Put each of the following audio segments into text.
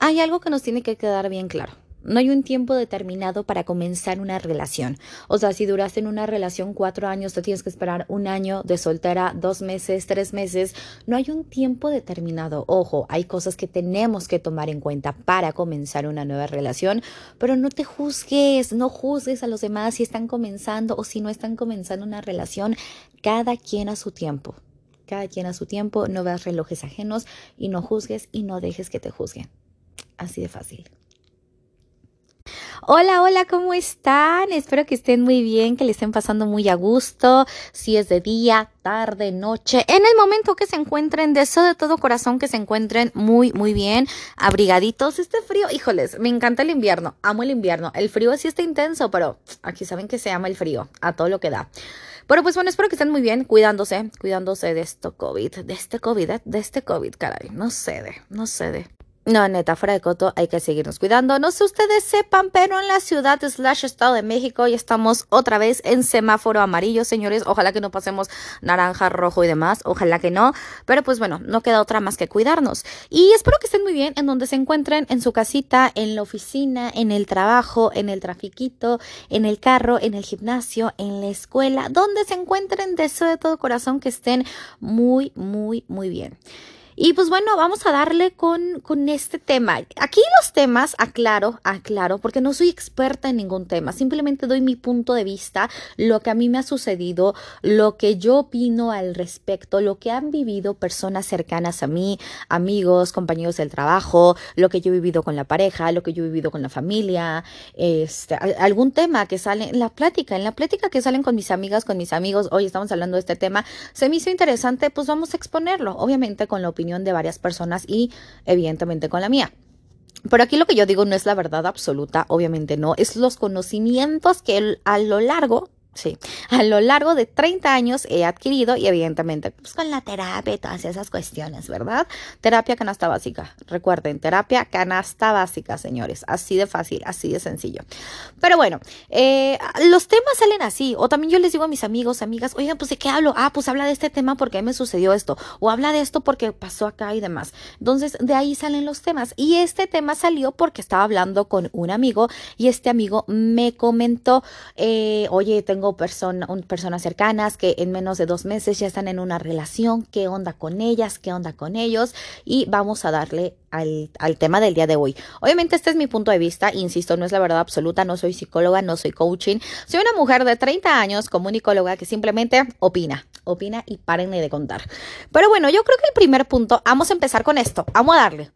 hay algo que nos tiene que quedar bien claro. No hay un tiempo determinado para comenzar una relación. O sea, si duraste en una relación cuatro años, te tienes que esperar un año de soltera, dos meses, tres meses. No hay un tiempo determinado. Ojo, hay cosas que tenemos que tomar en cuenta para comenzar una nueva relación, pero no te juzgues, no juzgues a los demás si están comenzando o si no están comenzando una relación. Cada quien a su tiempo. Cada quien a su tiempo. No veas relojes ajenos y no juzgues y no dejes que te juzguen. Así de fácil. Hola, hola, ¿cómo están? Espero que estén muy bien, que le estén pasando muy a gusto, si es de día, tarde, noche, en el momento que se encuentren, deseo de todo corazón que se encuentren muy, muy bien, abrigaditos. Este frío, híjoles, me encanta el invierno, amo el invierno. El frío sí está intenso, pero aquí saben que se llama el frío, a todo lo que da. Pero pues bueno, espero que estén muy bien, cuidándose, cuidándose de esto COVID, de este COVID, de este COVID, caray, no cede, no cede. No, neta, fuera de coto, hay que seguirnos cuidando. No sé ustedes sepan, pero en la ciudad slash Estado de México ya estamos otra vez en semáforo amarillo, señores. Ojalá que no pasemos naranja, rojo y demás. Ojalá que no. Pero pues bueno, no queda otra más que cuidarnos. Y espero que estén muy bien en donde se encuentren, en su casita, en la oficina, en el trabajo, en el trafiquito, en el carro, en el gimnasio, en la escuela, donde se encuentren. Deseo de todo corazón que estén muy, muy, muy bien. Y pues bueno, vamos a darle con, con este tema. Aquí los temas, aclaro, aclaro, porque no soy experta en ningún tema, simplemente doy mi punto de vista, lo que a mí me ha sucedido, lo que yo opino al respecto, lo que han vivido personas cercanas a mí, amigos, compañeros del trabajo, lo que yo he vivido con la pareja, lo que yo he vivido con la familia, este, algún tema que sale en la plática, en la plática que salen con mis amigas, con mis amigos, hoy estamos hablando de este tema, se me hizo interesante, pues vamos a exponerlo, obviamente con la opinión de varias personas y evidentemente con la mía. Pero aquí lo que yo digo no es la verdad absoluta, obviamente no, es los conocimientos que a lo largo Sí, a lo largo de 30 años he adquirido y evidentemente pues con la terapia y todas esas cuestiones, ¿verdad? Terapia canasta básica. Recuerden, terapia canasta básica, señores. Así de fácil, así de sencillo. Pero bueno, eh, los temas salen así. O también yo les digo a mis amigos, amigas, oigan, pues de qué hablo? Ah, pues habla de este tema porque me sucedió esto. O habla de esto porque pasó acá y demás. Entonces, de ahí salen los temas. Y este tema salió porque estaba hablando con un amigo y este amigo me comentó, eh, oye, tengo tengo personas cercanas que en menos de dos meses ya están en una relación, qué onda con ellas, qué onda con ellos y vamos a darle al, al, tema del día de hoy. Obviamente este es mi punto de vista, insisto, no es la verdad absoluta, no soy psicóloga, no soy coaching, soy una mujer de 30 años comunicóloga que simplemente opina, opina y párenle de contar. Pero bueno, yo creo que el primer punto, vamos a empezar con esto, vamos a darle.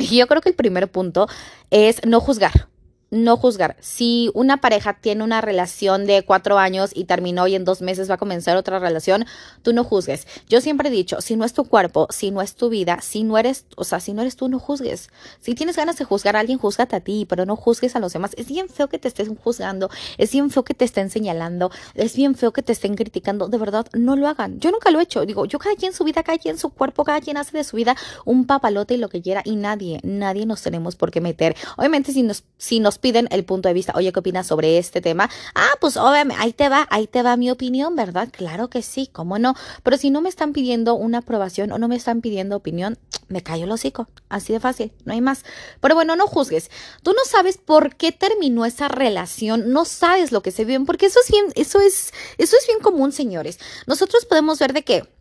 Y yo creo que el primer punto es no juzgar no juzgar. Si una pareja tiene una relación de cuatro años y terminó y en dos meses va a comenzar otra relación, tú no juzgues. Yo siempre he dicho, si no es tu cuerpo, si no es tu vida, si no eres, o sea, si no eres tú, no juzgues. Si tienes ganas de juzgar a alguien, juzgate a ti, pero no juzgues a los demás. Es bien feo que te estén juzgando, es bien feo que te estén señalando, es bien feo que te estén criticando. De verdad, no lo hagan. Yo nunca lo he hecho. Digo, yo cada quien su vida, cada quien su cuerpo, cada quien hace de su vida un papalote y lo que quiera y nadie, nadie nos tenemos por qué meter. Obviamente si nos, si nos piden el punto de vista, oye, ¿qué opinas sobre este tema? Ah, pues obviamente, ahí te va, ahí te va mi opinión, ¿verdad? Claro que sí, ¿cómo no? Pero si no me están pidiendo una aprobación o no me están pidiendo opinión, me callo el hocico, así de fácil, no hay más. Pero bueno, no juzgues. Tú no sabes por qué terminó esa relación, no sabes lo que se vive, porque eso es bien, eso es, eso es bien común, señores. Nosotros podemos ver de qué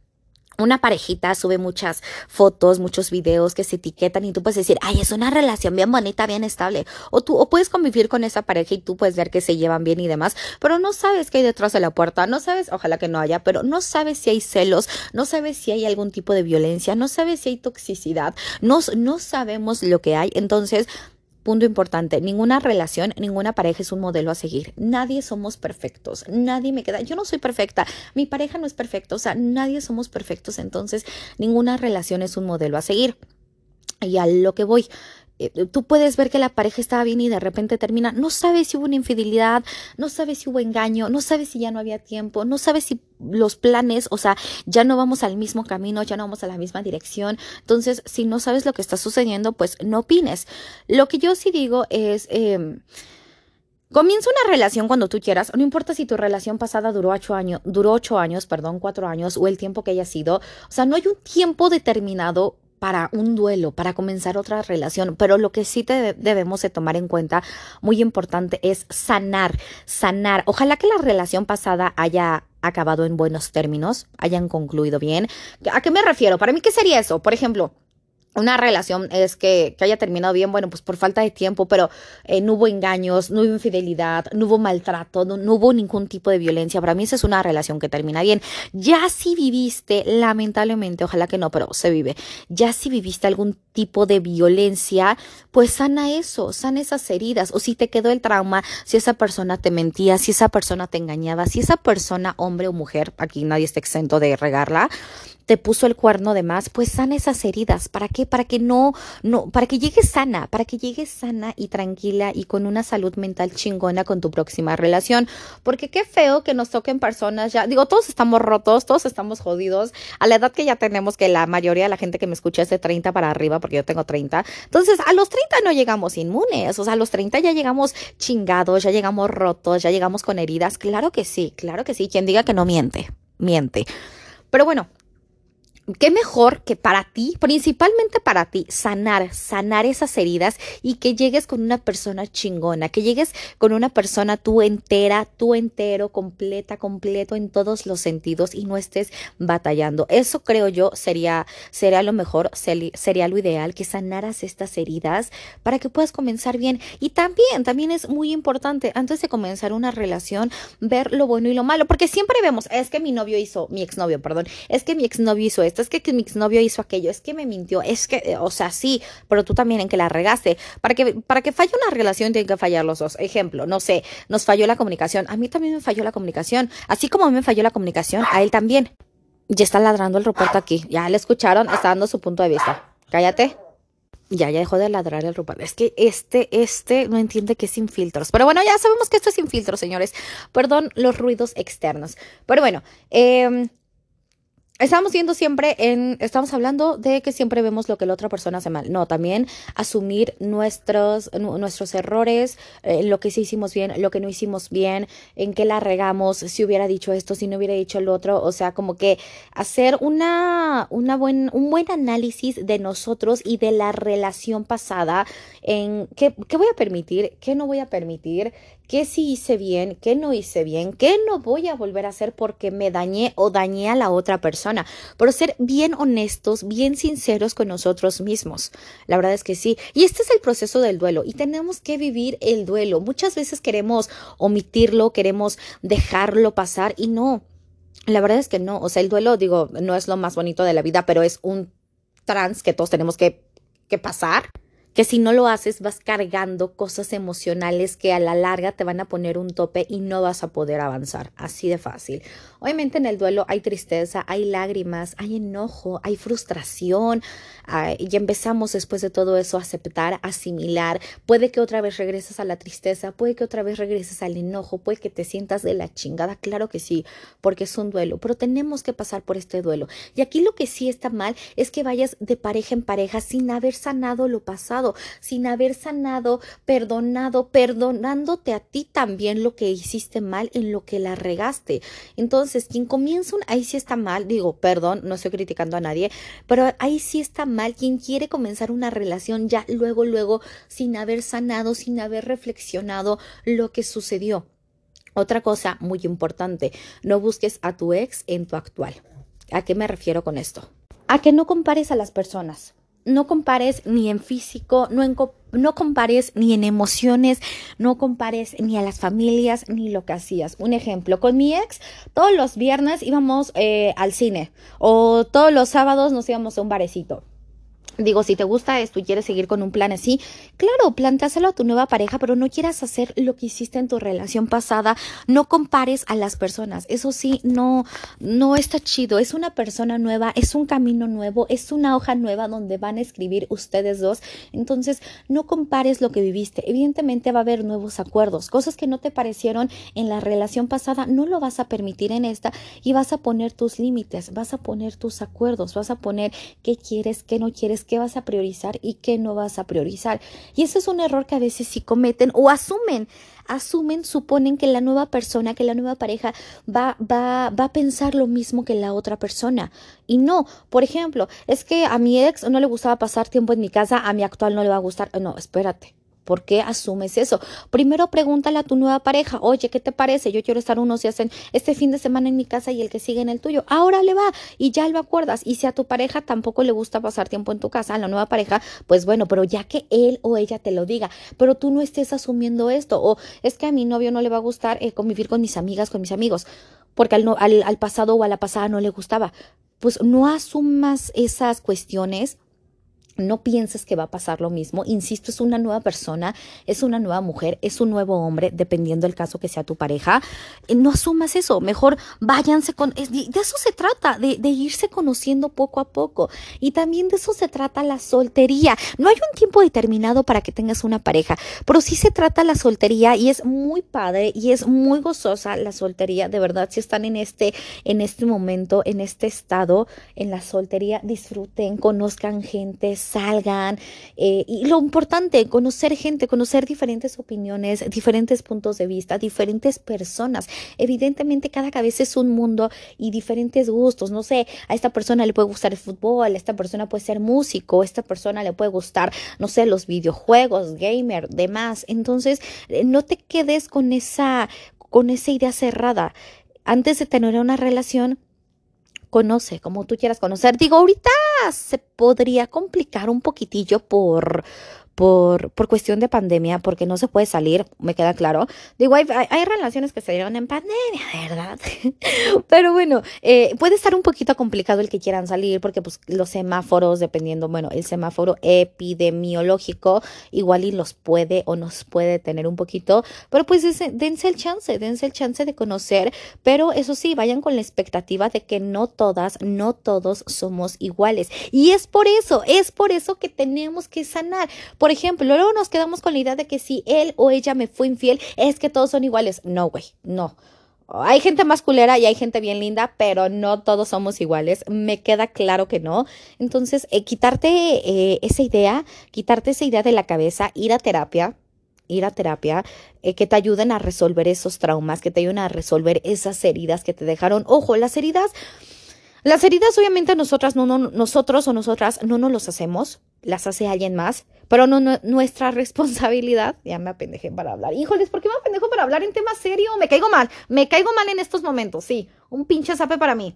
una parejita sube muchas fotos, muchos videos que se etiquetan y tú puedes decir, ay, es una relación bien bonita, bien estable. O tú, o puedes convivir con esa pareja y tú puedes ver que se llevan bien y demás, pero no sabes qué hay detrás de la puerta, no sabes, ojalá que no haya, pero no sabes si hay celos, no sabes si hay algún tipo de violencia, no sabes si hay toxicidad, no, no sabemos lo que hay. Entonces, Punto importante, ninguna relación, ninguna pareja es un modelo a seguir. Nadie somos perfectos, nadie me queda, yo no soy perfecta, mi pareja no es perfecta, o sea, nadie somos perfectos, entonces ninguna relación es un modelo a seguir. Y a lo que voy, eh, tú puedes ver que la pareja estaba bien y de repente termina, no sabes si hubo una infidelidad, no sabes si hubo engaño, no sabes si ya no había tiempo, no sabes si los planes, o sea, ya no vamos al mismo camino, ya no vamos a la misma dirección. Entonces, si no sabes lo que está sucediendo, pues no opines. Lo que yo sí digo es... Eh, Comienza una relación cuando tú quieras, no importa si tu relación pasada duró ocho años, duró ocho años, perdón, cuatro años o el tiempo que haya sido. O sea, no hay un tiempo determinado para un duelo, para comenzar otra relación, pero lo que sí te debemos de tomar en cuenta, muy importante, es sanar, sanar. Ojalá que la relación pasada haya acabado en buenos términos, hayan concluido bien. ¿A qué me refiero? Para mí, ¿qué sería eso? Por ejemplo, una relación es que, haya terminado bien, bueno, pues por falta de tiempo, pero eh, no hubo engaños, no hubo infidelidad, no hubo maltrato, no, no, hubo ningún tipo de violencia. Para mí esa es una relación que termina bien. Ya si viviste, lamentablemente, ojalá que no, pero se vive, ya si viviste algún tipo de violencia, pues sana eso, sana esas heridas. O si te quedó el trauma, si esa persona te mentía, si esa persona te engañaba, si esa persona, hombre o mujer, aquí nadie está exento de regarla, te puso el cuerno de más, pues sana esas heridas. ¿Para qué? Para que no, no, para que llegues sana, para que llegues sana y tranquila y con una salud mental chingona con tu próxima relación. Porque qué feo que nos toquen personas ya, digo, todos estamos rotos, todos estamos jodidos. A la edad que ya tenemos, que la mayoría de la gente que me escucha es de 30 para arriba, porque yo tengo 30. Entonces, a los 30 no llegamos inmunes, o sea, a los 30 ya llegamos chingados, ya llegamos rotos, ya llegamos con heridas. Claro que sí, claro que sí. Quien diga que no miente, miente. Pero bueno, qué mejor que para ti, principalmente para ti, sanar, sanar esas heridas y que llegues con una persona chingona, que llegues con una persona tú entera, tú entero, completa, completo en todos los sentidos y no estés batallando. Eso creo yo sería, sería lo mejor, sería lo ideal, que sanaras estas heridas para que puedas comenzar bien. Y también, también es muy importante antes de comenzar una relación, ver lo bueno y lo malo, porque siempre vemos, es que mi novio hizo, mi exnovio, perdón, es que mi exnovio hizo esto es que, mi exnovio hizo aquello, es que me mintió, es que, eh, o sea, sí, pero tú también en que la regaste. Para que, para que falle una relación tienen que fallar los dos. Ejemplo, no sé, nos falló la comunicación. A mí también me falló la comunicación. Así como a mí me falló la comunicación, a él también. Ya está ladrando el reporto aquí. Ya le escucharon, está dando su punto de vista. Cállate. Ya, ya dejó de ladrar el Rupert. Es que este, este no entiende que es sin filtros. Pero bueno, ya sabemos que esto es sin filtros, señores. Perdón los ruidos externos. Pero bueno, eh, Estamos viendo siempre en, estamos hablando de que siempre vemos lo que la otra persona hace mal. No, también asumir nuestros, nuestros errores, eh, lo que sí hicimos bien, lo que no hicimos bien, en qué la regamos, si hubiera dicho esto, si no hubiera dicho lo otro. O sea, como que hacer una, una buen, un buen análisis de nosotros y de la relación pasada en qué, qué voy a permitir, qué no voy a permitir, qué sí hice bien, qué no hice bien, qué no voy a volver a hacer porque me dañé o dañé a la otra persona. Por ser bien honestos, bien sinceros con nosotros mismos. La verdad es que sí. Y este es el proceso del duelo y tenemos que vivir el duelo. Muchas veces queremos omitirlo, queremos dejarlo pasar y no. La verdad es que no. O sea, el duelo, digo, no es lo más bonito de la vida, pero es un trans que todos tenemos que, que pasar que si no lo haces vas cargando cosas emocionales que a la larga te van a poner un tope y no vas a poder avanzar. Así de fácil. Obviamente en el duelo hay tristeza, hay lágrimas, hay enojo, hay frustración y empezamos después de todo eso a aceptar, asimilar. Puede que otra vez regreses a la tristeza, puede que otra vez regreses al enojo, puede que te sientas de la chingada, claro que sí, porque es un duelo, pero tenemos que pasar por este duelo. Y aquí lo que sí está mal es que vayas de pareja en pareja sin haber sanado lo pasado sin haber sanado, perdonado, perdonándote a ti también lo que hiciste mal en lo que la regaste. Entonces, quien comienza un, ahí sí está mal, digo, perdón, no estoy criticando a nadie, pero ahí sí está mal quien quiere comenzar una relación ya luego, luego, sin haber sanado, sin haber reflexionado lo que sucedió. Otra cosa muy importante, no busques a tu ex en tu actual. ¿A qué me refiero con esto? A que no compares a las personas no compares ni en físico, no, no compares ni en emociones, no compares ni a las familias ni lo que hacías. Un ejemplo, con mi ex, todos los viernes íbamos eh, al cine o todos los sábados nos íbamos a un barecito. Digo, si te gusta esto y quieres seguir con un plan así, claro, plantáselo a tu nueva pareja, pero no quieras hacer lo que hiciste en tu relación pasada. No compares a las personas. Eso sí, no, no está chido. Es una persona nueva, es un camino nuevo, es una hoja nueva donde van a escribir ustedes dos. Entonces, no compares lo que viviste. Evidentemente va a haber nuevos acuerdos. Cosas que no te parecieron en la relación pasada, no lo vas a permitir en esta y vas a poner tus límites, vas a poner tus acuerdos, vas a poner qué quieres, qué no quieres qué vas a priorizar y qué no vas a priorizar. Y ese es un error que a veces sí cometen o asumen asumen, suponen que la nueva persona, que la nueva pareja va, va, va a pensar lo mismo que la otra persona. Y no, por ejemplo, es que a mi ex no le gustaba pasar tiempo en mi casa, a mi actual no le va a gustar. No, espérate. ¿Por qué asumes eso? Primero pregúntale a tu nueva pareja, oye, ¿qué te parece? Yo quiero estar unos días en este fin de semana en mi casa y el que sigue en el tuyo. Ahora le va y ya lo acuerdas. Y si a tu pareja tampoco le gusta pasar tiempo en tu casa, a la nueva pareja, pues bueno, pero ya que él o ella te lo diga, pero tú no estés asumiendo esto. O es que a mi novio no le va a gustar eh, convivir con mis amigas, con mis amigos, porque al, al, al pasado o a la pasada no le gustaba. Pues no asumas esas cuestiones no pienses que va a pasar lo mismo. Insisto, es una nueva persona, es una nueva mujer, es un nuevo hombre, dependiendo del caso que sea tu pareja. Eh, no asumas eso. Mejor váyanse con. De eso se trata, de, de, irse conociendo poco a poco. Y también de eso se trata la soltería. No hay un tiempo determinado para que tengas una pareja, pero sí se trata la soltería y es muy padre y es muy gozosa la soltería. De verdad, si están en este, en este momento, en este estado, en la soltería, disfruten, conozcan gente salgan. Eh, y lo importante, conocer gente, conocer diferentes opiniones, diferentes puntos de vista, diferentes personas. Evidentemente cada cabeza es un mundo y diferentes gustos. No sé, a esta persona le puede gustar el fútbol, a esta persona puede ser músico, a esta persona le puede gustar, no sé, los videojuegos, gamer, demás. Entonces, eh, no te quedes con esa, con esa idea cerrada. Antes de tener una relación, conoce como tú quieras conocer. Digo, ahorita se podría complicar un poquitillo por, por, por cuestión de pandemia, porque no se puede salir, me queda claro. Digo, hay, hay relaciones que se dieron en pandemia, ¿verdad? Pero bueno, eh, puede estar un poquito complicado el que quieran salir, porque pues los semáforos, dependiendo, bueno, el semáforo epidemiológico, igual y los puede o nos puede tener un poquito, pero pues dense el chance, dense el chance de conocer, pero eso sí, vayan con la expectativa de que no todas, no todos somos iguales. Y es por eso, es por eso que tenemos que sanar. Por ejemplo, luego nos quedamos con la idea de que si él o ella me fue infiel, es que todos son iguales. No, güey, no. Hay gente más culera y hay gente bien linda, pero no todos somos iguales. Me queda claro que no. Entonces, eh, quitarte eh, esa idea, quitarte esa idea de la cabeza, ir a terapia, ir a terapia, eh, que te ayuden a resolver esos traumas, que te ayuden a resolver esas heridas que te dejaron. Ojo, las heridas las heridas obviamente nosotras no, no, nosotros o nosotras no nos los hacemos, las hace alguien más, pero no, nuestra responsabilidad, ya me apendejé para hablar. Híjoles, ¿por qué me apendejo para hablar en temas serio? Me caigo mal, me caigo mal en estos momentos, sí, un pinche zape para mí.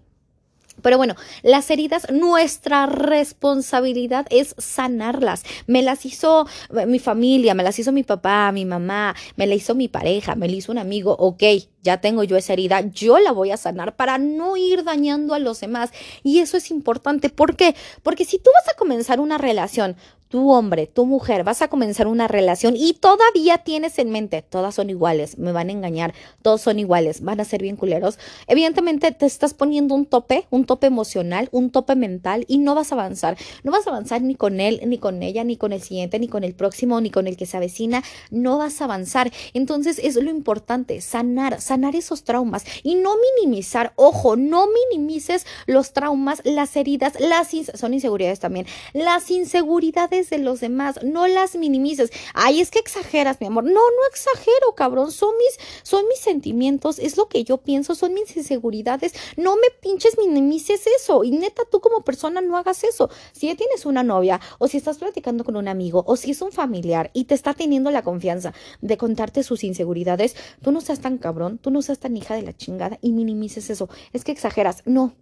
Pero bueno, las heridas, nuestra responsabilidad es sanarlas. Me las hizo eh, mi familia, me las hizo mi papá, mi mamá, me la hizo mi pareja, me la hizo un amigo. Ok, ya tengo yo esa herida, yo la voy a sanar para no ir dañando a los demás. Y eso es importante. ¿Por qué? Porque si tú vas a comenzar una relación, tu hombre, tu mujer, vas a comenzar una relación y todavía tienes en mente, todas son iguales, me van a engañar, todos son iguales, van a ser bien culeros, evidentemente te estás poniendo un tope, un tope emocional, un tope mental y no vas a avanzar. No vas a avanzar ni con él, ni con ella, ni con el siguiente, ni con el próximo, ni con el que se avecina, no vas a avanzar. Entonces es lo importante, sanar, sanar esos traumas y no minimizar, ojo, no minimices los traumas, las heridas, las son inseguridades también, las inseguridades de los demás, no las minimices. Ay, es que exageras, mi amor. No, no exagero, cabrón. Son mis, son mis sentimientos, es lo que yo pienso, son mis inseguridades. No me pinches, minimices eso. Y neta, tú como persona no hagas eso. Si ya tienes una novia, o si estás platicando con un amigo, o si es un familiar y te está teniendo la confianza de contarte sus inseguridades, tú no seas tan cabrón, tú no seas tan hija de la chingada y minimices eso. Es que exageras. No,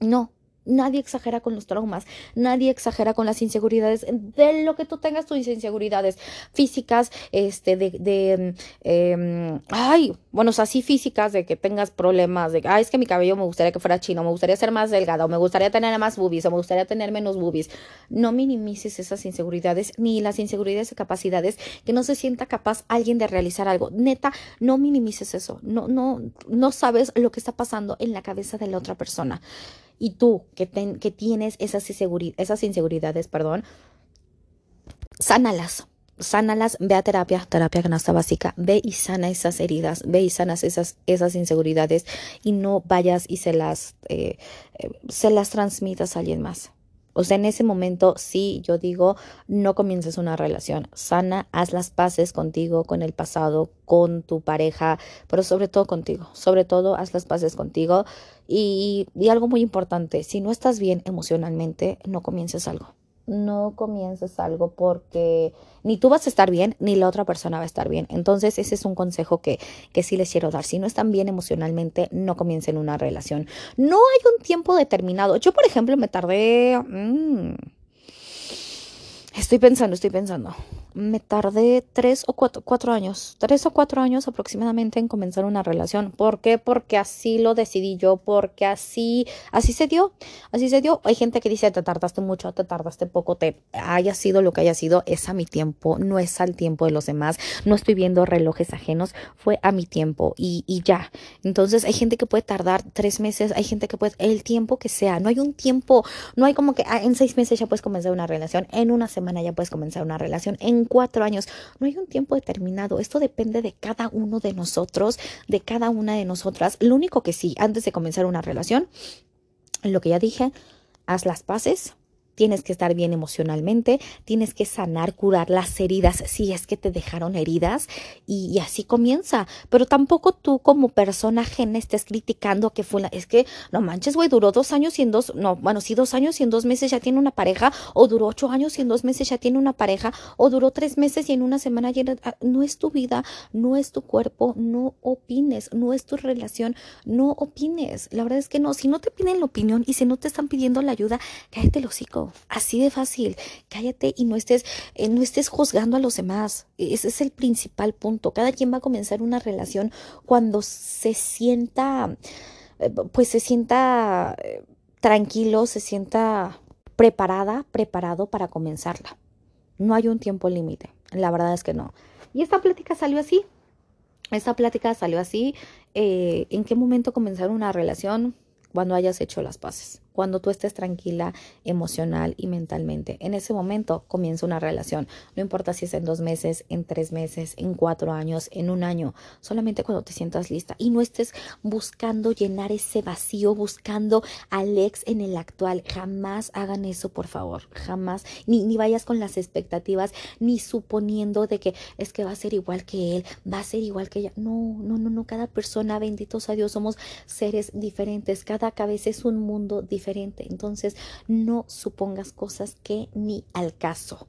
no, Nadie exagera con los traumas, nadie exagera con las inseguridades, de lo que tú tengas tus inseguridades físicas, este, de, de eh, ay, bueno, o sea, sí físicas, de que tengas problemas, de, ay, es que mi cabello me gustaría que fuera chino, me gustaría ser más delgado, me gustaría tener más boobies, o me gustaría tener menos boobies. No minimices esas inseguridades, ni las inseguridades de capacidades, que no se sienta capaz alguien de realizar algo. Neta, no minimices eso, no, no, no sabes lo que está pasando en la cabeza de la otra persona y tú que, que tienes esas, esas inseguridades, perdón, sánalas. Sánalas, ve a terapia, terapia canasta básica, ve y sana esas heridas, ve y sanas esas, esas inseguridades y no vayas y se las, eh, eh, se las transmitas a alguien más. O sea, en ese momento sí, yo digo, no comiences una relación sana, haz las paces contigo, con el pasado, con tu pareja, pero sobre todo contigo, sobre todo haz las paces contigo. Y, y algo muy importante, si no estás bien emocionalmente, no comiences algo no comiences algo porque ni tú vas a estar bien, ni la otra persona va a estar bien. Entonces, ese es un consejo que, que sí les quiero dar. Si no están bien emocionalmente, no comiencen una relación. No hay un tiempo determinado. Yo, por ejemplo, me tardé... Mm, estoy pensando, estoy pensando me tardé tres o cuatro, cuatro, años, tres o cuatro años aproximadamente en comenzar una relación. ¿Por qué? Porque así lo decidí yo, porque así, así se dio, así se dio. Hay gente que dice, te tardaste mucho, te tardaste poco, te haya sido lo que haya sido, es a mi tiempo, no es al tiempo de los demás, no estoy viendo relojes ajenos, fue a mi tiempo y, y ya. Entonces hay gente que puede tardar tres meses, hay gente que puede, el tiempo que sea, no hay un tiempo, no hay como que ah, en seis meses ya puedes comenzar una relación, en una semana ya puedes comenzar una relación, cuatro años. No hay un tiempo determinado. Esto depende de cada uno de nosotros, de cada una de nosotras. Lo único que sí, antes de comenzar una relación, lo que ya dije, haz las paces, tienes que estar bien emocionalmente, tienes que sanar, curar las heridas si es que te dejaron heridas y, así comienza. Pero tampoco tú como persona ajena estés criticando que fue la, es que no manches, güey, duró dos años y en dos, no, bueno, sí, dos años y en dos meses ya tiene una pareja, o duró ocho años y en dos meses ya tiene una pareja, o duró tres meses y en una semana ya ah, no es tu vida, no es tu cuerpo, no opines, no es tu relación, no opines. La verdad es que no, si no te piden la opinión y si no te están pidiendo la ayuda, cállate el Así de fácil. Cállate y no estés, eh, no estés juzgando a los demás. Ese es el principal punto. Cada quien va a comenzar una relación cuando se sienta, eh, pues se sienta eh, tranquilo, se sienta preparada, preparado para comenzarla. No hay un tiempo límite. La verdad es que no. Y esta plática salió así. Esta plática salió así. ¿En qué momento comenzar una relación? Cuando hayas hecho las paces cuando tú estés tranquila emocional y mentalmente. En ese momento comienza una relación. No importa si es en dos meses, en tres meses, en cuatro años, en un año. Solamente cuando te sientas lista y no estés buscando llenar ese vacío, buscando al ex en el actual. Jamás hagan eso, por favor. Jamás. Ni, ni vayas con las expectativas, ni suponiendo de que es que va a ser igual que él, va a ser igual que ella. No, no, no, no. Cada persona, benditos a Dios, somos seres diferentes. Cada cabeza es un mundo diferente diferente. Entonces, no supongas cosas que ni al caso.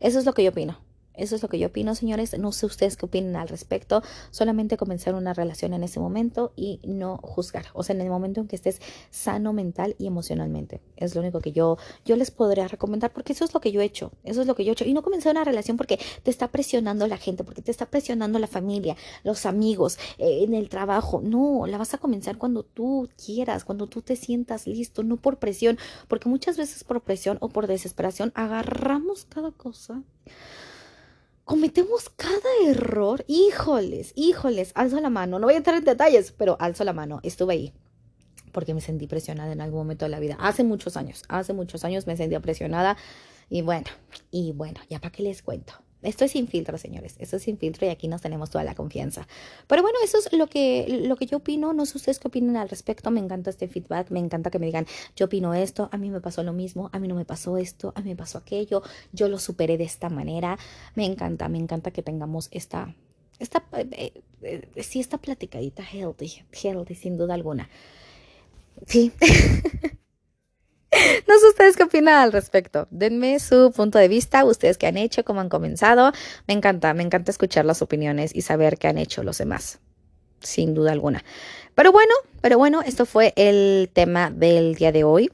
Eso es lo que yo opino. Eso es lo que yo opino, señores. No sé ustedes qué opinan al respecto. Solamente comenzar una relación en ese momento y no juzgar. O sea, en el momento en que estés sano mental y emocionalmente. Es lo único que yo, yo les podría recomendar porque eso es lo que yo he hecho. Eso es lo que yo he hecho. Y no comenzar una relación porque te está presionando la gente, porque te está presionando la familia, los amigos, eh, en el trabajo. No, la vas a comenzar cuando tú quieras, cuando tú te sientas listo, no por presión. Porque muchas veces por presión o por desesperación agarramos cada cosa cometemos cada error. Híjoles, híjoles, alzo la mano. No voy a entrar en detalles, pero alzo la mano. Estuve ahí porque me sentí presionada en algún momento de la vida. Hace muchos años, hace muchos años me sentía presionada y bueno, y bueno, ya para qué les cuento. Esto es sin filtro, señores. Esto es sin filtro y aquí nos tenemos toda la confianza. Pero bueno, eso es lo que, lo que yo opino. No sé ustedes qué opinan al respecto. Me encanta este feedback. Me encanta que me digan, yo opino esto, a mí me pasó lo mismo, a mí no me pasó esto, a mí me pasó aquello, yo lo superé de esta manera. Me encanta, me encanta que tengamos esta, esta, eh, eh, sí, esta platicadita healthy, healthy, sin duda alguna. Sí. No sé ustedes qué opinan al respecto. Denme su punto de vista, ustedes qué han hecho, cómo han comenzado. Me encanta, me encanta escuchar las opiniones y saber qué han hecho los demás. Sin duda alguna. Pero bueno, pero bueno, esto fue el tema del día de hoy.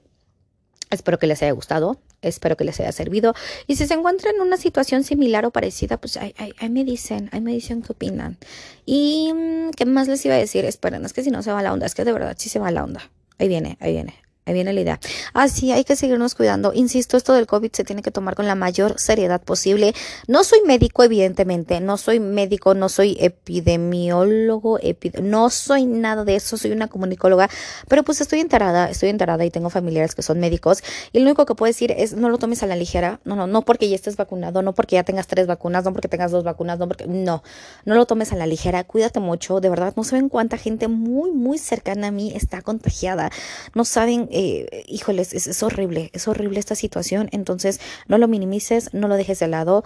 Espero que les haya gustado. Espero que les haya servido. Y si se encuentran en una situación similar o parecida, pues ahí, me dicen, ahí me dicen qué opinan. Y mm, qué más les iba a decir. Esperen, es que si no se va la onda, es que de verdad sí se va la onda. Ahí viene, ahí viene. Ahí viene la idea. Ah, sí, hay que seguirnos cuidando. Insisto, esto del COVID se tiene que tomar con la mayor seriedad posible. No soy médico, evidentemente. No soy médico, no soy epidemiólogo, no soy nada de eso. Soy una comunicóloga. Pero pues estoy enterada, estoy enterada y tengo familiares que son médicos. Y lo único que puedo decir es no lo tomes a la ligera. No, no, no porque ya estés vacunado, no porque ya tengas tres vacunas, no porque tengas dos vacunas, no porque. No, no lo tomes a la ligera. Cuídate mucho. De verdad, no saben cuánta gente muy, muy cercana a mí está contagiada. No saben eh, híjoles, es, es horrible, es horrible esta situación. Entonces, no lo minimices, no lo dejes de lado.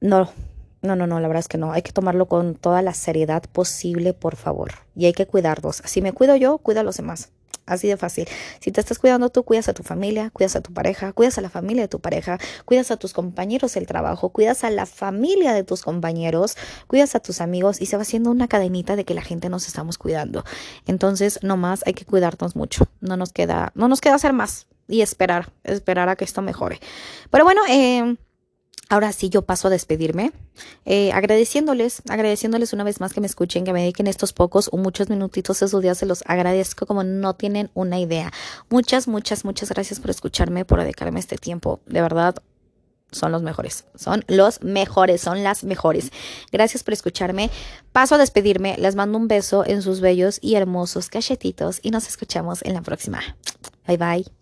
No, no, no, no, la verdad es que no. Hay que tomarlo con toda la seriedad posible, por favor. Y hay que cuidarnos. Si me cuido yo, cuida a los demás. Así de fácil. Si te estás cuidando tú, cuidas a tu familia, cuidas a tu pareja, cuidas a la familia de tu pareja, cuidas a tus compañeros del trabajo, cuidas a la familia de tus compañeros, cuidas a tus amigos y se va haciendo una cadenita de que la gente nos estamos cuidando. Entonces, no más, hay que cuidarnos mucho. No nos queda, no nos queda hacer más y esperar, esperar a que esto mejore. Pero bueno, eh, Ahora sí, yo paso a despedirme, eh, agradeciéndoles, agradeciéndoles una vez más que me escuchen, que me dediquen estos pocos o muchos minutitos de su se los agradezco como no tienen una idea. Muchas, muchas, muchas gracias por escucharme, por dedicarme este tiempo. De verdad, son los mejores, son los mejores, son las mejores. Gracias por escucharme. Paso a despedirme, les mando un beso en sus bellos y hermosos cachetitos y nos escuchamos en la próxima. Bye bye.